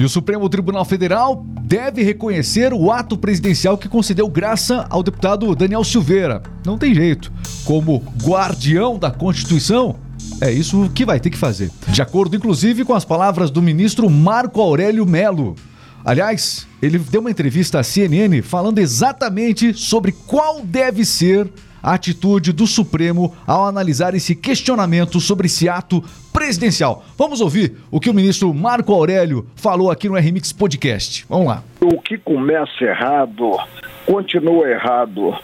E o Supremo Tribunal Federal deve reconhecer o ato presidencial que concedeu graça ao deputado Daniel Silveira. Não tem jeito. Como guardião da Constituição, é isso que vai ter que fazer. De acordo, inclusive, com as palavras do ministro Marco Aurélio Melo. Aliás, ele deu uma entrevista à CNN falando exatamente sobre qual deve ser a atitude do Supremo ao analisar esse questionamento sobre esse ato presidencial. Vamos ouvir o que o ministro Marco Aurélio falou aqui no RMix Podcast. Vamos lá. O que começa errado continua errado.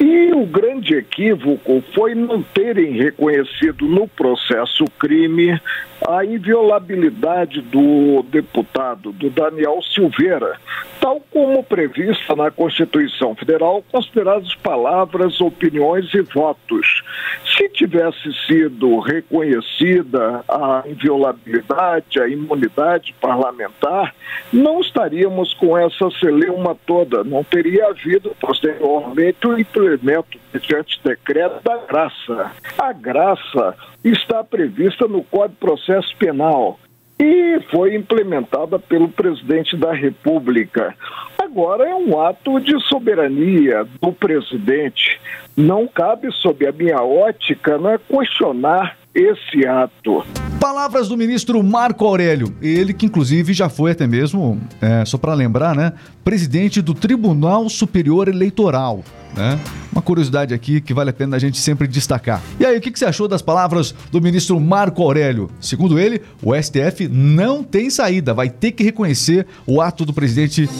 E o grande equívoco foi não terem reconhecido no processo crime a inviolabilidade do deputado, do Daniel Silveira, tal como prevista na Constituição Federal, consideradas palavras, opiniões e votos. Se tivesse sido reconhecida a inviolabilidade, a imunidade parlamentar, não estaríamos com essa celeuma toda, não teria havido posteriormente o implemento deste decreto da graça. A graça está prevista no Código de Processo Penal e foi implementada pelo presidente da República. Agora é um ato de soberania do presidente. Não cabe, sob a minha ótica, né, questionar esse ato. Palavras do ministro Marco Aurélio, ele que inclusive já foi até mesmo, é, só para lembrar, né, presidente do Tribunal Superior Eleitoral. Né? Uma curiosidade aqui que vale a pena a gente sempre destacar. E aí, o que, que você achou das palavras do ministro Marco Aurélio? Segundo ele, o STF não tem saída, vai ter que reconhecer o ato do presidente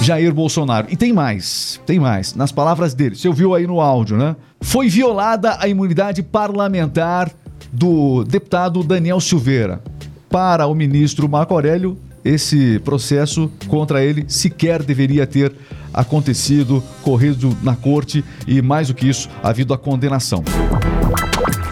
Jair Bolsonaro. E tem mais, tem mais. Nas palavras dele, você ouviu aí no áudio, né? Foi violada a imunidade parlamentar do deputado Daniel Silveira. Para o ministro Marco Aurélio, esse processo contra ele sequer deveria ter acontecido, corrido na corte e, mais do que isso, havido a condenação.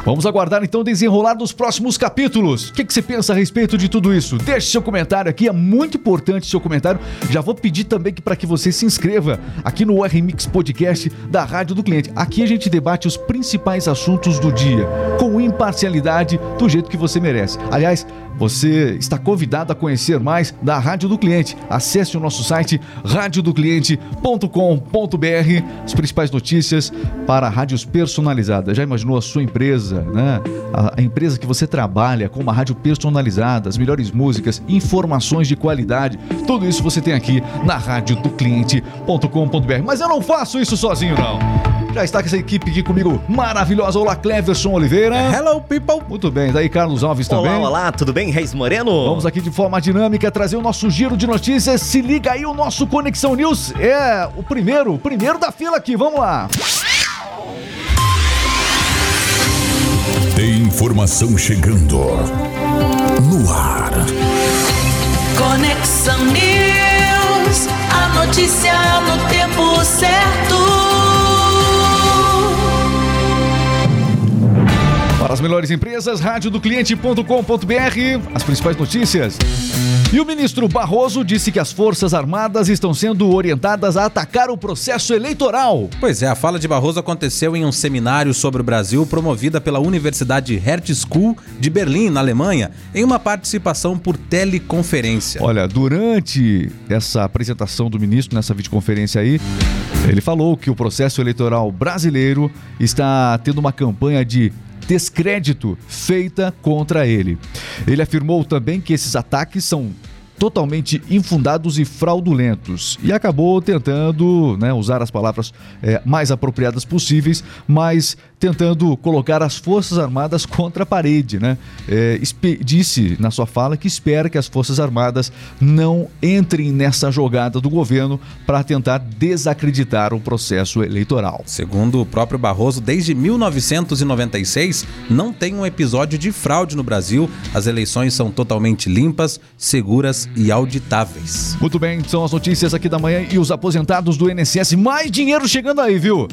Vamos aguardar então o desenrolar dos próximos capítulos. O que, que, você pensa a respeito de tudo isso? Deixe seu comentário aqui, é muito importante seu comentário. Já vou pedir também que para que você se inscreva aqui no RMix Podcast da Rádio do Cliente. Aqui a gente debate os principais assuntos do dia, com imparcialidade, do jeito que você merece. Aliás, você está convidado a conhecer mais da Rádio do Cliente. Acesse o nosso site radiodocliente.com.br. As principais notícias para rádios personalizadas. Já imaginou a sua empresa, né? A, empresa que você trabalha com uma rádio personalizada, as melhores músicas, informações de qualidade. Tudo isso você tem aqui na radiodocliente.com.br. Mas eu não faço isso sozinho, não. Já está com essa equipe aqui comigo maravilhosa. Olá, Cleverson Oliveira. Hello, people. Muito bem. Daí, Carlos Alves também. Olá, olá. Tudo bem, Reis Moreno? Vamos aqui de forma dinâmica trazer o nosso giro de notícias. Se liga aí, o nosso Conexão News é o primeiro, o primeiro da fila aqui. Vamos lá. Tem informação chegando no ar. Conexão News, a notícia no tempo certo. Melhores empresas, radiodocliente.com.br, as principais notícias. E o ministro Barroso disse que as Forças Armadas estão sendo orientadas a atacar o processo eleitoral. Pois é, a fala de Barroso aconteceu em um seminário sobre o Brasil promovida pela Universidade Hertz School de Berlim, na Alemanha, em uma participação por teleconferência. Olha, durante essa apresentação do ministro, nessa videoconferência aí, ele falou que o processo eleitoral brasileiro está tendo uma campanha de descrédito feita contra ele. Ele afirmou também que esses ataques são totalmente infundados e fraudulentos. E acabou tentando né, usar as palavras é, mais apropriadas possíveis, mas tentando colocar as Forças Armadas contra a parede. Né? É, disse na sua fala que espera que as Forças Armadas não entrem nessa jogada do governo para tentar desacreditar o processo eleitoral. Segundo o próprio Barroso, desde 1996 não tem um episódio de fraude no Brasil. As eleições são totalmente limpas, seguras e auditáveis. Muito bem, são as notícias aqui da manhã e os aposentados do INSS. Mais dinheiro chegando aí, viu?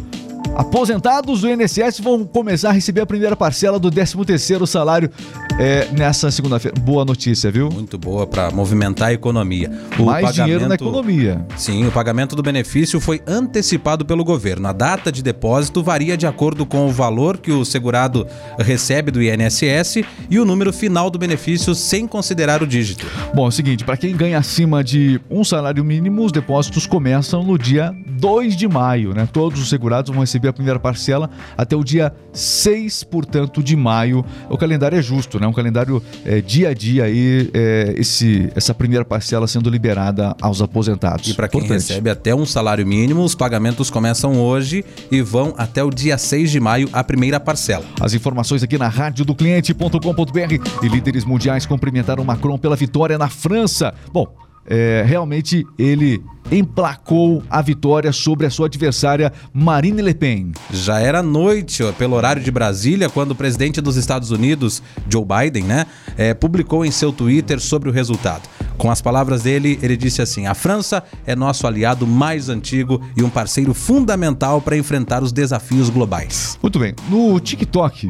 Aposentados do INSS vão começar a receber a primeira parcela do 13º salário é, nessa segunda-feira. Boa notícia, viu? Muito boa para movimentar a economia. O Mais dinheiro na economia. Sim, o pagamento do benefício foi antecipado pelo governo. A data de depósito varia de acordo com o valor que o segurado recebe do INSS e o número final do benefício sem considerar o dígito. Bom, é o seguinte, para quem ganha acima de um salário mínimo, os depósitos começam no dia 2 de maio, né? Todos os segurados vão receber a primeira parcela até o dia 6, portanto, de maio. O calendário é justo, né? Um calendário é, dia a dia aí, é, esse, essa primeira parcela sendo liberada aos aposentados. E para quem Importante. recebe até um salário mínimo, os pagamentos começam hoje e vão até o dia 6 de maio a primeira parcela. As informações aqui na rádio do cliente.com.br e líderes mundiais cumprimentaram Macron pela vitória na França. Bom, é, realmente ele emplacou a vitória sobre a sua adversária Marine Le Pen. Já era noite, ó, pelo horário de Brasília, quando o presidente dos Estados Unidos, Joe Biden, né, eh, publicou em seu Twitter sobre o resultado. Com as palavras dele, ele disse assim: A França é nosso aliado mais antigo e um parceiro fundamental para enfrentar os desafios globais. Muito bem, no TikTok,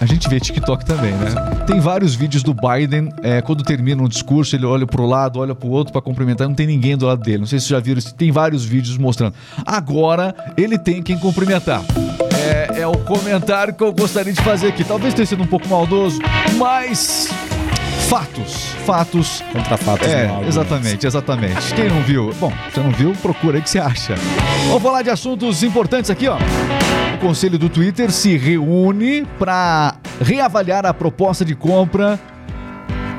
a gente vê TikTok também, né? Tem vários vídeos do Biden, é, quando termina um discurso, ele olha pro lado, olha pro outro para cumprimentar, não tem ninguém do lado dele. Não sei se vocês já viram, tem vários vídeos mostrando. Agora ele tem quem cumprimentar. É, é o comentário que eu gostaria de fazer aqui. Talvez tenha sido um pouco maldoso, mas fatos, fatos Contra fatos é, exatamente, exatamente. Quem não viu? Bom, você não viu, procura aí que você acha. Vamos falar de assuntos importantes aqui, ó. O conselho do Twitter se reúne para reavaliar a proposta de compra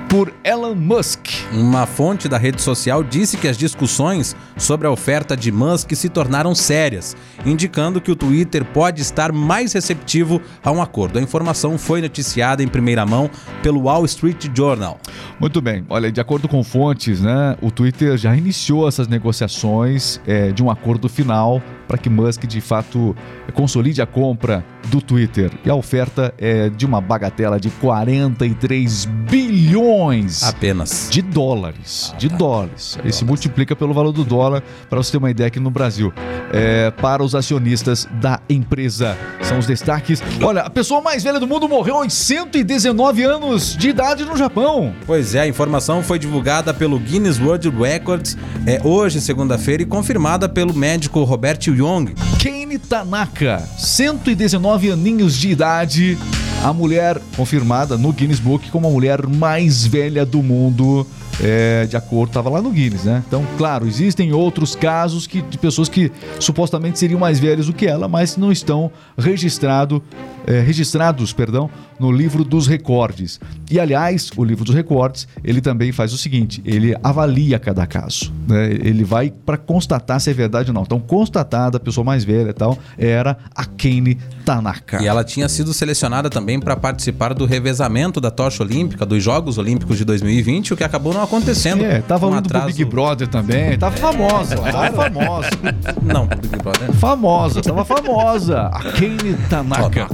por Elon Musk. Uma fonte da rede social disse que as discussões sobre a oferta de Musk se tornaram sérias, indicando que o Twitter pode estar mais receptivo a um acordo. A informação foi noticiada em primeira mão pelo Wall Street Journal. Muito bem, olha, de acordo com fontes, né, o Twitter já iniciou essas negociações é, de um acordo final para que Musk de fato consolide a compra do Twitter. E a oferta é de uma bagatela de 43 bilhões Apenas. de dólares. De dólares. Aí se multiplica pelo valor do dólar, para você ter uma ideia aqui no Brasil. É, para os acionistas da empresa. São os destaques. Olha, a pessoa mais velha do mundo morreu aos 119 anos de idade no Japão. Pois é, a informação foi divulgada pelo Guinness World Records é, hoje, segunda-feira, e confirmada pelo médico Robert Young. Kane Tanaka, 119 aninhos de idade, a mulher confirmada no Guinness Book como a mulher mais velha do mundo. É, de acordo, estava lá no Guinness, né? Então, claro, existem outros casos que, de pessoas que supostamente seriam mais velhas do que ela, mas não estão registrado, é, registrados, perdão, no livro dos recordes. E aliás, o livro dos recordes ele também faz o seguinte: ele avalia cada caso, né? Ele vai para constatar se é verdade ou não. Então, constatada a pessoa mais velha e tal era a Kane Tanaka. E ela tinha sido selecionada também para participar do revezamento da tocha olímpica dos Jogos Olímpicos de 2020, o que acabou não acontecendo. É, tava Um indo pro atraso- Big Brother também. Tava famosa, tava famosa. Não, pro Big Brother. Famosa, tava famosa. A Kane Tanaka.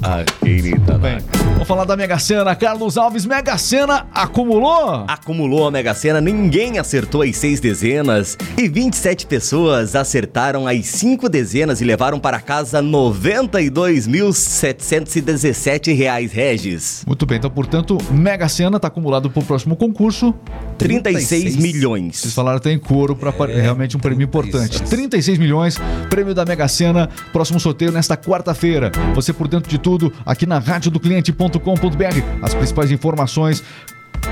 Bem, vamos falar da Mega Sena. Carlos Alves, Mega Sena acumulou? Acumulou a Mega Sena, ninguém acertou as seis dezenas e 27 pessoas acertaram as cinco dezenas e levaram para casa 92.717 reais, Regis. Muito bem, então, portanto, Mega Sena tá acumulado pro próximo concurso. 36 36 milhões. Vocês falaram até em couro para realmente um prêmio importante. isso. 36 milhões, prêmio da Mega Sena, próximo sorteio nesta quarta-feira. Você por dentro de tudo aqui na rádio do cliente.com.br. As principais informações.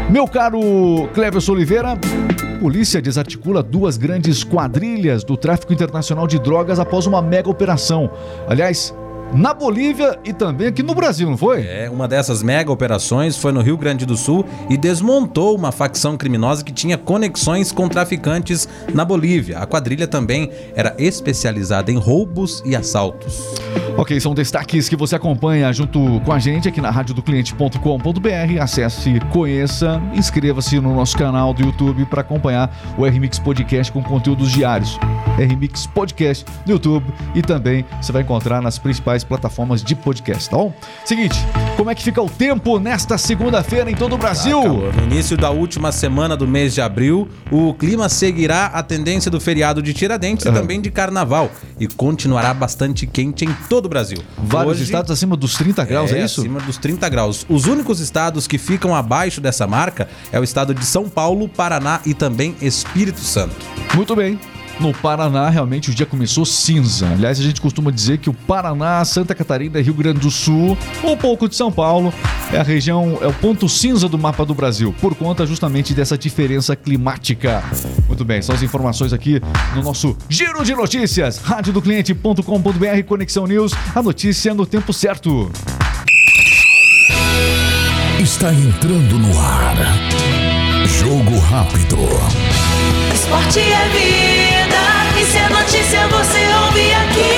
Meu caro Cleverson Oliveira, polícia desarticula duas grandes quadrilhas do tráfico internacional de drogas após uma mega operação. Aliás, na Bolívia e também aqui no Brasil, não foi? É, uma dessas mega operações foi no Rio Grande do Sul e desmontou uma facção criminosa que tinha conexões com traficantes na Bolívia. A quadrilha também era especializada em roubos e assaltos. Ok, são destaques que você acompanha junto com a gente aqui na rádio do cliente.com.br. Acesse, conheça, inscreva-se no nosso canal do YouTube para acompanhar o RMix Podcast com conteúdos diários. RMix Podcast no YouTube e também você vai encontrar nas principais plataformas de podcast, tá bom? Seguinte, Como é que fica o tempo nesta segunda-feira em todo o Brasil? Calor. No início da última semana do mês de abril, o clima seguirá a tendência do feriado de Tiradentes e também de Carnaval e continuará bastante quente em todo o Brasil. Vários Hoje- estados acima dos 30 graus, é, isso? acima dos 30 graus. Os únicos estados que ficam abaixo dessa marca é o estado de São Paulo, Paraná e também Espírito Santo. Muito bem. No Paraná, realmente, o dia começou cinza. Aliás, a gente costuma dizer que o Paraná, Santa Catarina, Rio Grande do Sul, um pouco de São Paulo, é a região, é o ponto cinza do mapa do Brasil, por conta justamente dessa diferença climática. Muito bem, são as informações aqui no nosso Giro de Notícias, radiodocliente.com.br, Conexão News, a notícia no tempo certo. Está entrando no ar. Jogo rápido. Esporte é vida, é notícia você ouve aqui.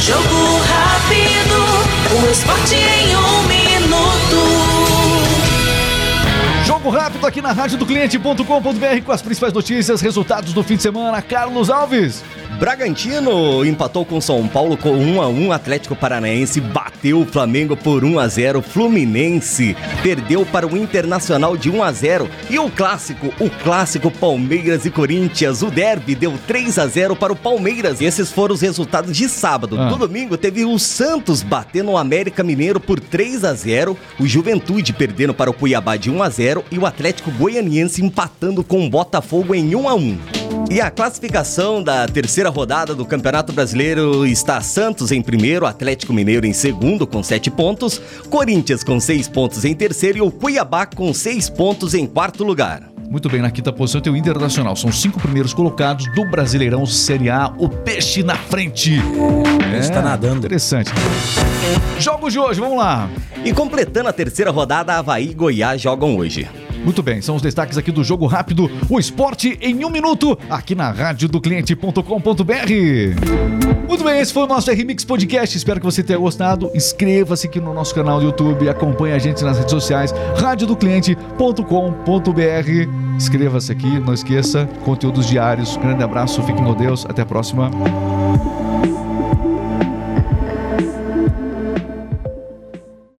Jogo rápido, o esporte em um minuto. Jogo rápido aqui na radiodocliente.com.br com as principais notícias, resultados do fim de semana. Carlos Alves. Bragantino empatou com São Paulo com 1 a 1 Atlético Paranaense bateu o Flamengo por 1 a 0 Fluminense perdeu para o Internacional de 1 a 0 e o clássico, o clássico Palmeiras e Corinthians, o derby deu 3 a 0 para o Palmeiras. Esses foram os resultados de sábado. Ah. No domingo teve o Santos batendo o América Mineiro por 3 a 0, o Juventude perdendo para o Cuiabá de 1 a 0 e o Atlético Goianiense empatando com o Botafogo em 1 a 1. E a classificação da terceira rodada do Campeonato Brasileiro está Santos em primeiro, Atlético Mineiro em segundo com sete pontos, Corinthians com seis pontos em terceiro e o Cuiabá com seis pontos em quarto lugar. Muito bem, na quinta posição tem o Internacional. São os cinco primeiros colocados do Brasileirão Série A. O peixe na frente. É, Está nadando. Interessante. Jogos de hoje, vamos lá. E completando a terceira rodada, Havaí e Goiás jogam hoje. Muito bem, são os destaques aqui do Jogo Rápido, o esporte em um minuto, aqui na radiodocliente.com.br. Muito bem, esse foi o nosso RMix Podcast, espero que você tenha gostado. Inscreva-se aqui no nosso canal do YouTube, acompanhe a gente nas redes sociais, radiodocliente.com.br. Inscreva-se aqui, não esqueça, conteúdos diários. Grande abraço, fiquem com Deus, até a próxima.